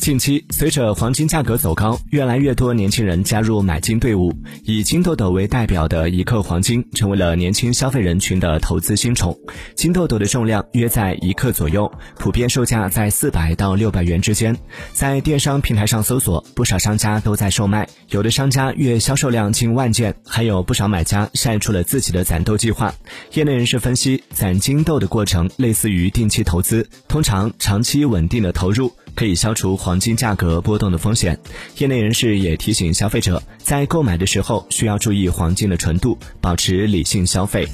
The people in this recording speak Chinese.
近期，随着黄金价格走高，越来越多年轻人加入买金队伍。以金豆豆为代表的一克黄金，成为了年轻消费人群的投资新宠。金豆豆的重量约在一克左右，普遍售价在四百到六百元之间。在电商平台上搜索，不少商家都在售卖，有的商家月销售量近万件，还有不少买家晒出了自己的攒豆计划。业内人士分析，攒金豆的过程类似于定期投资，通常长期稳定的投入。可以消除黄金价格波动的风险。业内人士也提醒消费者，在购买的时候需要注意黄金的纯度，保持理性消费。